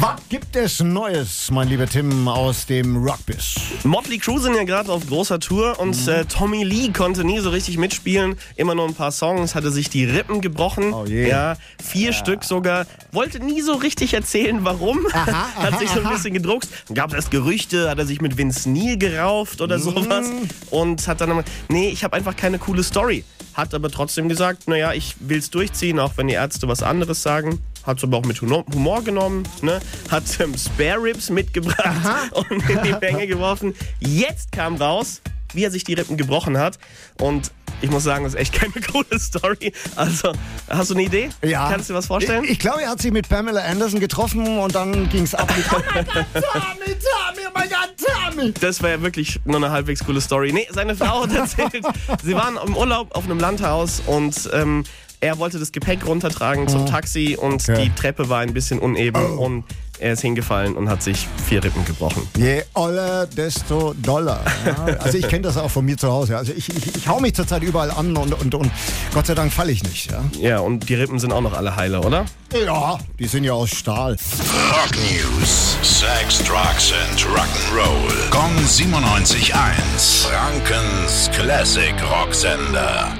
Was gibt es Neues, mein lieber Tim, aus dem Rockbiz? Motley Crue sind ja gerade auf großer Tour und Mhm. äh, Tommy Lee konnte nie so richtig mitspielen. Immer nur ein paar Songs, hatte sich die Rippen gebrochen. Oh je. Ja, vier Stück sogar. Wollte nie so richtig erzählen, warum. hat sich so ein bisschen gedruckt. Dann gab es erst Gerüchte, hat er sich mit Vince Neil gerauft oder Mhm. sowas. Und hat dann immer, nee, ich habe einfach keine coole Story. Hat aber trotzdem gesagt, naja, ich will's durchziehen, auch wenn die Ärzte was anderes sagen. Hat es aber auch mit Humor genommen, ne? hat ähm, Spare Ribs mitgebracht und in die Menge geworfen. Jetzt kam raus, wie er sich die Rippen gebrochen hat. Und ich muss sagen, das ist echt keine coole Story. Also, hast du eine Idee? Ja. Kannst du dir was vorstellen? Ich, ich glaube, er hat sich mit Pamela Anderson getroffen und dann ging's ab. mit, oh mein Gott, Tommy, Tommy, oh mein Gott, Tommy. Das wäre ja wirklich nur eine halbwegs coole Story. Nee, seine Frau hat erzählt, sie waren im Urlaub auf einem Landhaus und ähm, er wollte das Gepäck runtertragen zum Taxi und Okay. die Treppe war ein bisschen uneben und er ist hingefallen und hat sich vier Rippen gebrochen. Je oller, desto doller. Ja, also ich kenne das auch von mir zu Hause. Also ich, ich, ich hau mich zurzeit überall an und, und, und Gott sei Dank falle ich nicht. Ja? Ja, und die Rippen sind auch noch alle heile, oder? ja, die sind ja aus Stahl. Rock News. Sex, Drugs and Rock'n'Roll. Kong 97.1. Frankens Classic Rocksender.